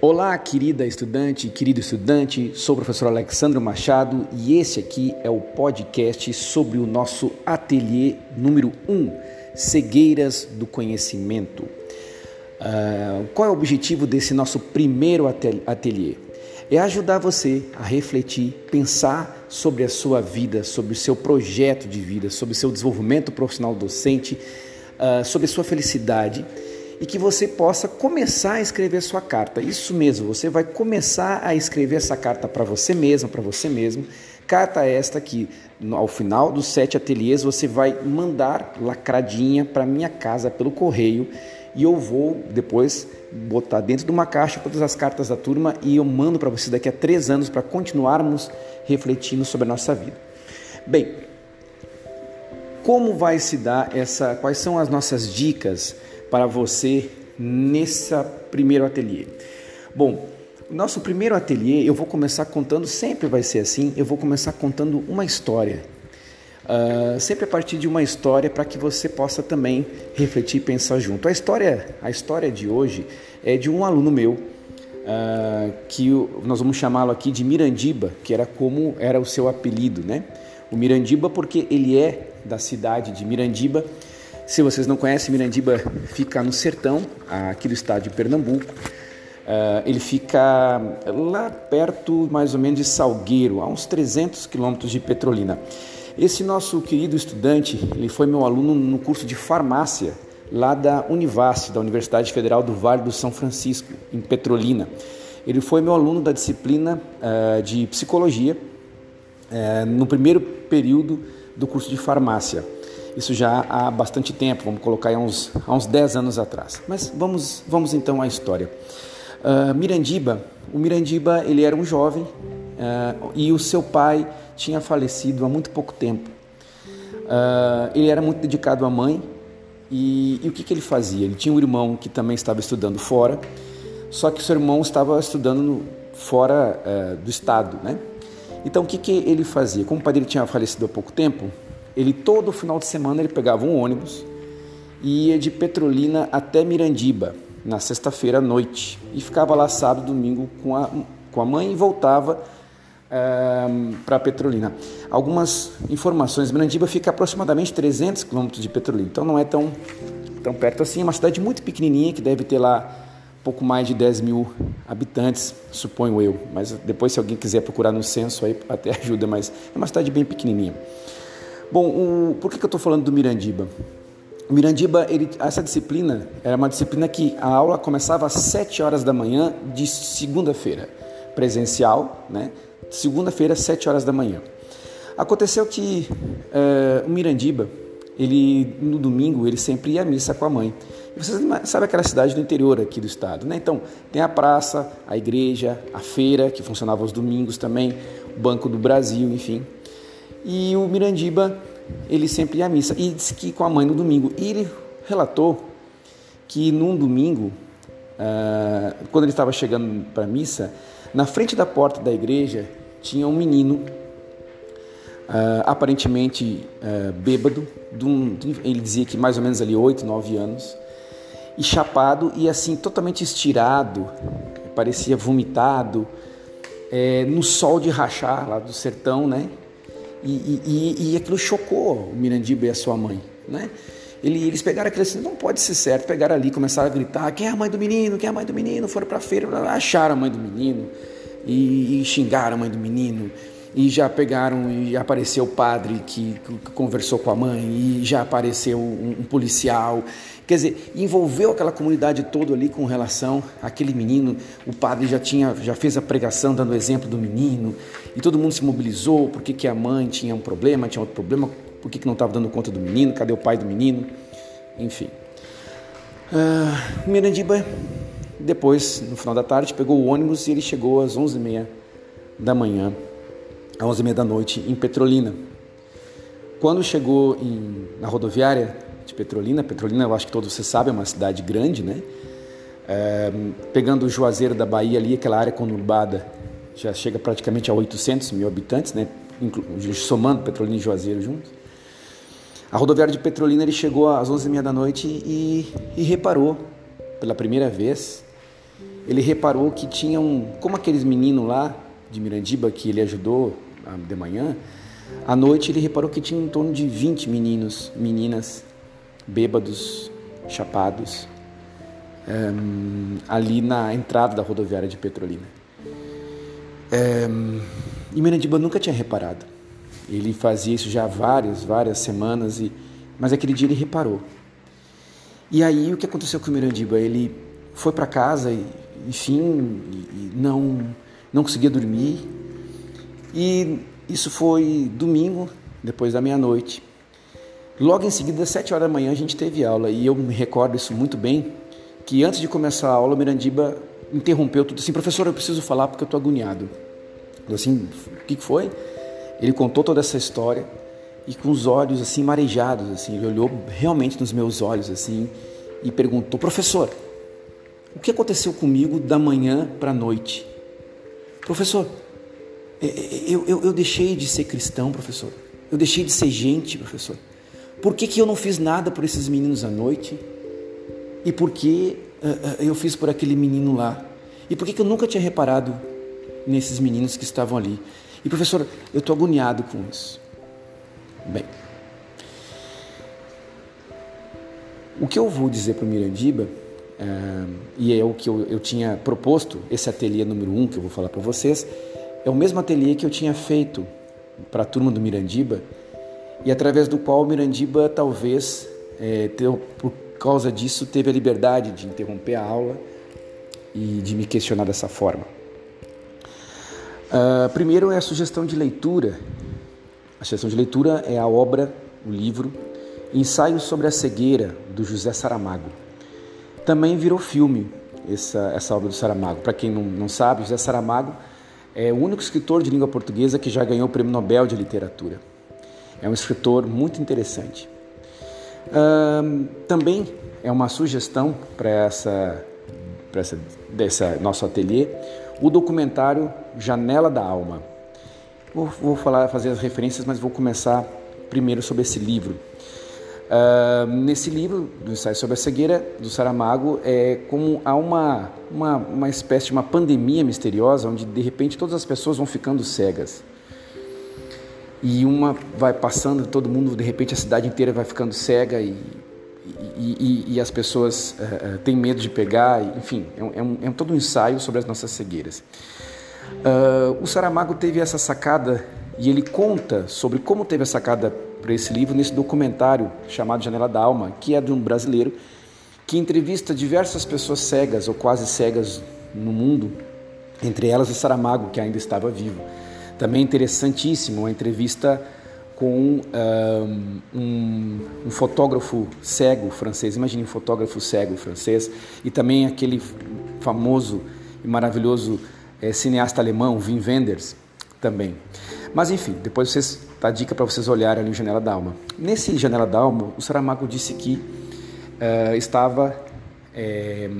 Olá, querida estudante, querido estudante, sou o professor Alexandre Machado e esse aqui é o podcast sobre o nosso ateliê número 1, Cegueiras do Conhecimento. Uh, qual é o objetivo desse nosso primeiro ateliê? É ajudar você a refletir, pensar sobre a sua vida, sobre o seu projeto de vida, sobre o seu desenvolvimento profissional docente, uh, sobre a sua felicidade e que você possa começar a escrever sua carta. Isso mesmo, você vai começar a escrever essa carta para você mesmo, para você mesmo. Carta esta que ao final dos sete ateliês você vai mandar lacradinha para minha casa pelo correio e eu vou depois botar dentro de uma caixa todas as cartas da turma e eu mando para você daqui a três anos para continuarmos refletindo sobre a nossa vida. Bem, como vai se dar essa? Quais são as nossas dicas? para você nessa primeiro ateliê? Bom, nosso primeiro ateliê eu vou começar contando, sempre vai ser assim, eu vou começar contando uma história. Uh, sempre a partir de uma história para que você possa também refletir e pensar junto. A história, a história de hoje é de um aluno meu, uh, que nós vamos chamá-lo aqui de Mirandiba, que era como era o seu apelido, né? O Mirandiba porque ele é da cidade de Mirandiba se vocês não conhecem, Mirandiba fica no sertão, aqui do estado de Pernambuco. Uh, ele fica lá perto, mais ou menos, de Salgueiro, a uns 300 quilômetros de Petrolina. Esse nosso querido estudante, ele foi meu aluno no curso de farmácia lá da Univasf, da Universidade Federal do Vale do São Francisco, em Petrolina. Ele foi meu aluno da disciplina uh, de psicologia uh, no primeiro período do curso de farmácia. Isso já há bastante tempo, vamos colocar aí uns, há uns 10 anos atrás. Mas vamos, vamos então à história. Uh, Mirandiba, o Mirandiba ele era um jovem uh, e o seu pai tinha falecido há muito pouco tempo. Uh, ele era muito dedicado à mãe e, e o que, que, ele fazia? Ele tinha um irmão que também estava estudando fora, só que seu irmão estava estudando fora do estado, né? Então o que, que ele fazia? Como o pai dele tinha falecido há pouco tempo, ele todo final de semana ele pegava um ônibus e ia de Petrolina até Mirandiba na sexta-feira à noite e ficava lá sábado, domingo com a, com a mãe e voltava ehm, para Petrolina. Algumas informações: Mirandiba fica aproximadamente 300 quilômetros de Petrolina, então não é tão tão perto assim. É uma cidade muito pequenininha que deve ter lá pouco mais de 10 mil habitantes, suponho eu. Mas depois, se alguém quiser procurar no censo, aí até ajuda. Mas é uma cidade bem pequenininha. Bom, o, por que, que eu estou falando do Mirandiba? Mirandiba, ele, essa disciplina era uma disciplina que a aula começava às 7 horas da manhã de segunda-feira, presencial, né? Segunda-feira, 7 horas da manhã. Aconteceu que é, o Mirandiba, ele no domingo, ele sempre ia à missa com a mãe. E vocês sabem aquela cidade do interior aqui do estado, né? Então, tem a praça, a igreja, a feira, que funcionava aos domingos também, o Banco do Brasil, enfim. E o Mirandiba, ele sempre ia à missa. E disse que com a mãe no domingo. E ele relatou que num domingo, uh, quando ele estava chegando para a missa, na frente da porta da igreja tinha um menino, uh, aparentemente uh, bêbado, um, ele dizia que mais ou menos ali 8, 9 anos, e chapado e assim totalmente estirado, parecia vomitado, é, no sol de rachar lá do sertão, né? E, e, e, aquilo chocou o Mirandiba e a sua mãe, né? Eles pegaram aquilo assim, não pode ser certo, pegaram ali, começaram a gritar, quem é a mãe do menino, quem é a mãe do menino, foram para a feira, acharam a mãe do menino e, e xingaram a mãe do menino, e já pegaram e apareceu o padre que, que conversou com a mãe e já apareceu um, um, policial. Quer dizer envolveu aquela comunidade toda ali com relação àquele menino. O padre já tinha já fez a pregação dando exemplo do menino. E todo mundo se mobilizou porque que a mãe tinha um problema tinha outro problema por que, que não estava dando conta do menino cadê o pai do menino enfim uh, Mirandiba depois no final da tarde pegou o ônibus e ele chegou às onze e meia da manhã às 11 h da noite em Petrolina. Quando chegou em, na rodoviária de Petrolina, Petrolina eu acho que todos vocês sabem, é uma cidade grande, né? É, pegando o Juazeiro da Bahia ali, aquela área conurbada, já chega praticamente a 800 mil habitantes, né? somando Petrolina e Juazeiro juntos. A rodoviária de Petrolina ele chegou às 11h30 da noite e, e reparou, pela primeira vez, ele reparou que tinha um. Como aqueles meninos lá de Mirandiba que ele ajudou de manhã, à noite ele reparou que tinha em torno de 20 meninos, meninas, bêbados, chapados, um, ali na entrada da rodoviária de Petrolina. Um, e Mirandiba nunca tinha reparado. Ele fazia isso já há várias, várias semanas, e, mas aquele dia ele reparou. E aí o que aconteceu com o Mirandiba? Ele foi para casa e, enfim, e não, não conseguia dormir. E isso foi domingo, depois da meia-noite. Logo em seguida, às sete horas da manhã, a gente teve aula e eu me recordo isso muito bem, que antes de começar a aula, o Mirandiba interrompeu tudo assim, professor, eu preciso falar porque eu estou agoniado. Eu assim, o que foi? Ele contou toda essa história e com os olhos assim marejados, assim, ele olhou realmente nos meus olhos assim e perguntou: "Professor, o que aconteceu comigo da manhã para a noite?" "Professor, é, é, eu, eu, eu deixei de ser cristão, professor. Eu deixei de ser gente, professor. Por que, que eu não fiz nada por esses meninos à noite? E por que uh, eu fiz por aquele menino lá? E por que, que eu nunca tinha reparado nesses meninos que estavam ali? E professor, eu estou agoniado com isso. Bem, o que eu vou dizer para o Mirandiba, é, e é o que eu, eu tinha proposto, esse ateliê número um que eu vou falar para vocês, é o mesmo ateliê que eu tinha feito para a turma do Mirandiba e através do qual o Mirandiba talvez, é, por causa disso, teve a liberdade de interromper a aula e de me questionar dessa forma. Uh, primeiro é a sugestão de leitura. A sugestão de leitura é a obra, o livro Ensaio sobre a Cegueira, do José Saramago. Também virou filme essa, essa obra do Saramago. Para quem não, não sabe, José Saramago é o único escritor de língua portuguesa que já ganhou o Prêmio Nobel de Literatura. É um escritor muito interessante. Uh, também é uma sugestão para essa, essa dessa nosso ateliê o documentário Janela da Alma. Vou, vou falar, fazer as referências, mas vou começar primeiro sobre esse livro. Uh, nesse livro, do ensaio sobre a cegueira, do Saramago, é como há uma, uma, uma espécie de uma pandemia misteriosa, onde de repente todas as pessoas vão ficando cegas. E uma vai passando, todo mundo, de repente a cidade inteira vai ficando cega e, e, e, e as pessoas uh, têm medo de pegar, enfim, é um, é, um, é todo um ensaio sobre as nossas cegueiras. Uh, o Saramago teve essa sacada e ele conta sobre como teve a sacada para esse livro nesse documentário chamado Janela da Alma, que é de um brasileiro que entrevista diversas pessoas cegas ou quase cegas no mundo, entre elas o Saramago, que ainda estava vivo. Também interessantíssimo, uma entrevista com um, um, fotógrafo cego francês. Imagine um fotógrafo cego francês e também aquele famoso e maravilhoso é, cineasta alemão, Wim Wenders, também. Mas enfim, depois vocês dá dica para vocês olharem ali o Janela da Alma. Nesse Janela da Alma, o Saramago disse que uh, estava é,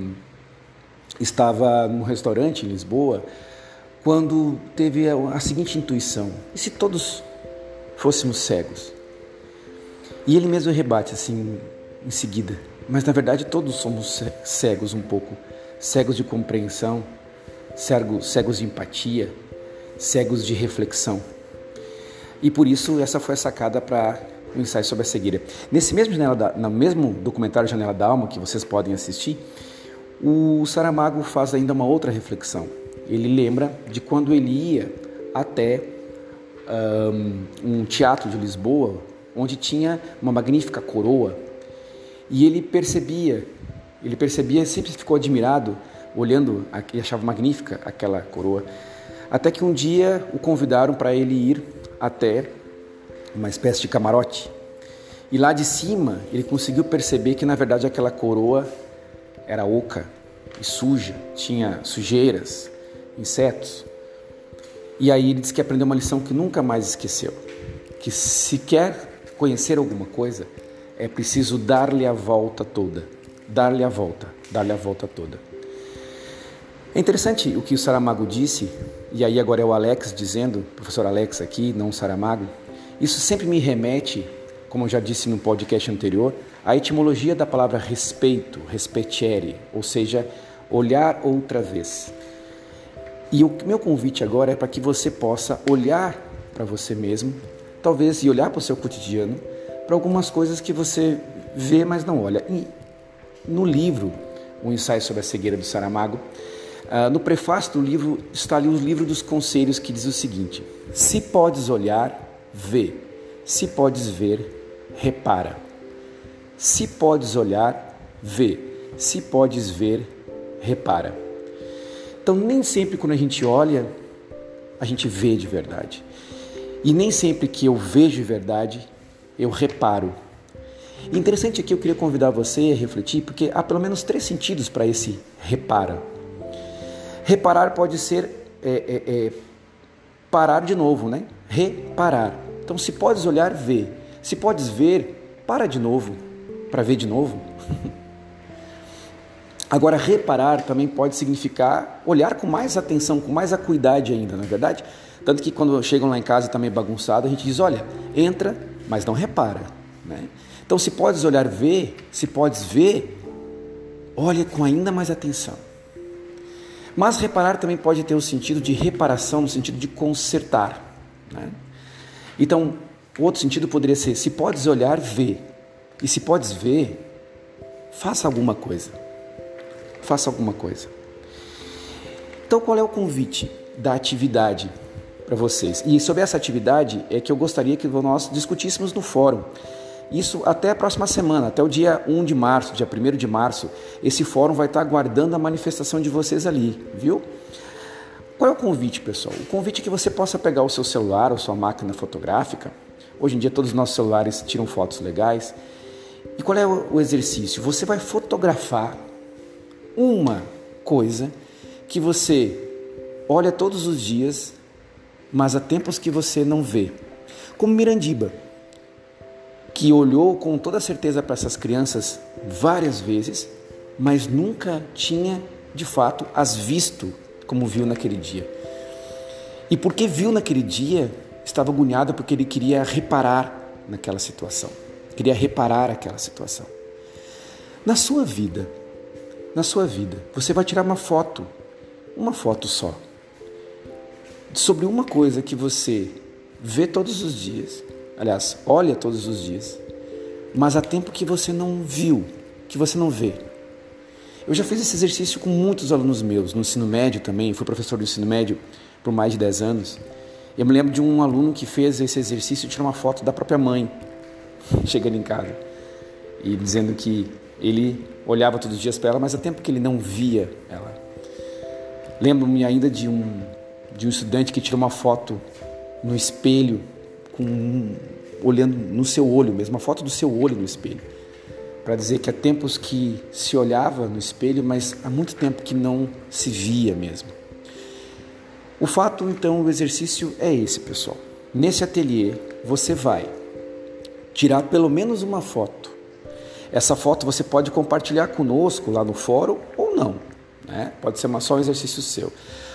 estava num restaurante em Lisboa quando teve a, a seguinte intuição: e se todos fôssemos cegos. E ele mesmo rebate assim em seguida. Mas na verdade todos somos cegos um pouco, cegos de compreensão, cegos, de empatia, cegos de reflexão. E por isso essa foi a sacada para o ensaio sobre a cegueira. Nesse mesmo, da, no mesmo documentário Janela da Alma, que vocês podem assistir, o Saramago faz ainda uma outra reflexão. Ele lembra de quando ele ia até um, um teatro de Lisboa, onde tinha uma magnífica coroa, e ele percebia, ele percebia, sempre ficou admirado, olhando e achava magnífica aquela coroa, até que um dia o convidaram para ele ir até uma espécie de camarote. E lá de cima ele conseguiu perceber que na verdade aquela coroa era oca e suja, tinha sujeiras, insetos. E aí ele disse que aprendeu uma lição que nunca mais esqueceu: que se quer conhecer alguma coisa, é preciso dar-lhe a volta toda. Dar-lhe a volta, dar-lhe a volta toda. É interessante o que o Saramago disse, e aí agora é o Alex dizendo, professor Alex aqui, não o Saramago. Isso sempre me remete, como eu já disse no podcast anterior, a etimologia da palavra respeito, respecere, ou seja, olhar outra vez. E o meu convite agora é para que você possa olhar para você mesmo, talvez e olhar para o seu cotidiano, para algumas coisas que você vê, mas não olha. E no livro, o ensaio sobre a cegueira do Saramago, uh, no prefácio do livro está ali o livro dos conselhos que diz o seguinte: se podes olhar, vê. Se podes ver, repara. Se podes olhar, vê. Se podes ver, repara. Então, nem sempre quando a gente olha, a gente vê de verdade. E nem sempre que eu vejo de verdade, eu reparo. Interessante aqui, eu queria convidar você a refletir, porque há pelo menos três sentidos para esse repara. Reparar pode ser é, é, é, parar de novo, né? Reparar. Então, se podes olhar, vê. Se podes ver, para de novo, para ver de novo. Agora, reparar também pode significar olhar com mais atenção, com mais acuidade ainda, não é verdade? Tanto que quando chegam lá em casa também bagunçado, a gente diz: olha, entra, mas não repara. Né? Então, se podes olhar, ver, se podes ver, olha com ainda mais atenção. Mas reparar também pode ter o sentido de reparação, no sentido de consertar. Né? Então, outro sentido poderia ser: se podes olhar, vê. E se podes ver, faça alguma coisa. Faça alguma coisa. Então, qual é o convite da atividade para vocês? E sobre essa atividade é que eu gostaria que nós discutíssemos no fórum. Isso até a próxima semana, até o dia 1 de março, dia 1 de março, esse fórum vai estar aguardando a manifestação de vocês ali, viu? Qual é o convite, pessoal? O convite é que você possa pegar o seu celular ou sua máquina fotográfica. Hoje em dia todos os nossos celulares tiram fotos legais. E qual é o exercício? Você vai fotografar uma coisa que você olha todos os dias, mas há tempos que você não vê. Como Mirandiba que olhou com toda certeza para essas crianças várias vezes, mas nunca tinha de fato as visto como viu naquele dia. E porque viu naquele dia, estava agoniado porque ele queria reparar naquela situação, queria reparar aquela situação. Na sua vida, na sua vida, você vai tirar uma foto, uma foto só, sobre uma coisa que você vê todos os dias aliás, olha todos os dias, mas há tempo que você não viu, que você não vê. Eu já fiz esse exercício com muitos alunos meus, no ensino médio também, fui professor do ensino médio por mais de 10 anos. Eu me lembro de um aluno que fez esse exercício de tirar uma foto da própria mãe, chegando em casa, e dizendo que ele olhava todos os dias para ela, mas há tempo que ele não via ela. Lembro-me ainda de um, de um estudante que tirou uma foto no espelho com olhando no seu olho mesmo, uma foto do seu olho no espelho, para dizer que há tempos que se olhava no espelho, mas há muito tempo que não se via mesmo. O fato, então, o exercício é esse, pessoal. Nesse ateliê, você vai tirar pelo menos uma foto. Essa foto você pode compartilhar conosco lá no fórum ou não. Né? Pode ser uma, só um exercício seu.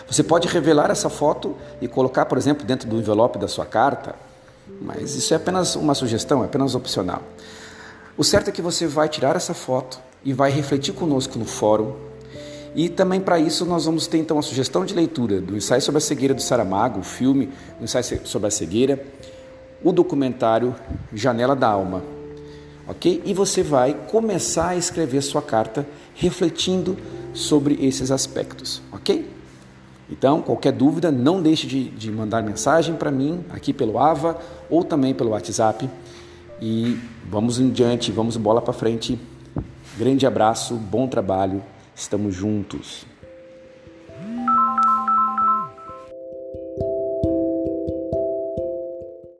Você pode revelar essa foto e colocar, por exemplo, dentro do envelope da sua carta mas isso é apenas uma sugestão, é apenas opcional. O certo é que você vai tirar essa foto e vai refletir conosco no fórum. E também para isso nós vamos ter então a sugestão de leitura do ensaio sobre a cegueira do Saramago, o filme o ensaio sobre a cegueira, o documentário Janela da Alma. OK? E você vai começar a escrever sua carta refletindo sobre esses aspectos, OK? Então, qualquer dúvida, não deixe de, de mandar mensagem para mim aqui pelo AVA ou também pelo WhatsApp. E vamos em diante, vamos bola para frente. Grande abraço, bom trabalho, estamos juntos.